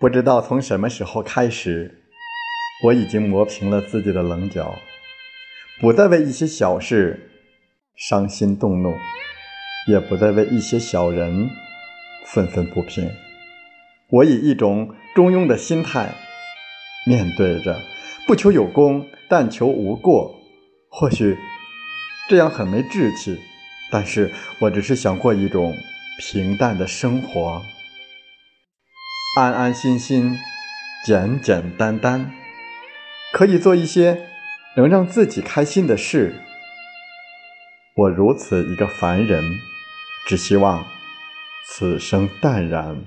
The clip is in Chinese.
不知道从什么时候开始，我已经磨平了自己的棱角，不再为一些小事伤心动怒，也不再为一些小人愤愤不平。我以一种中庸的心态面对着，不求有功，但求无过。或许这样很没志气，但是我只是想过一种平淡的生活。安安心心，简简单单，可以做一些能让自己开心的事。我如此一个凡人，只希望此生淡然。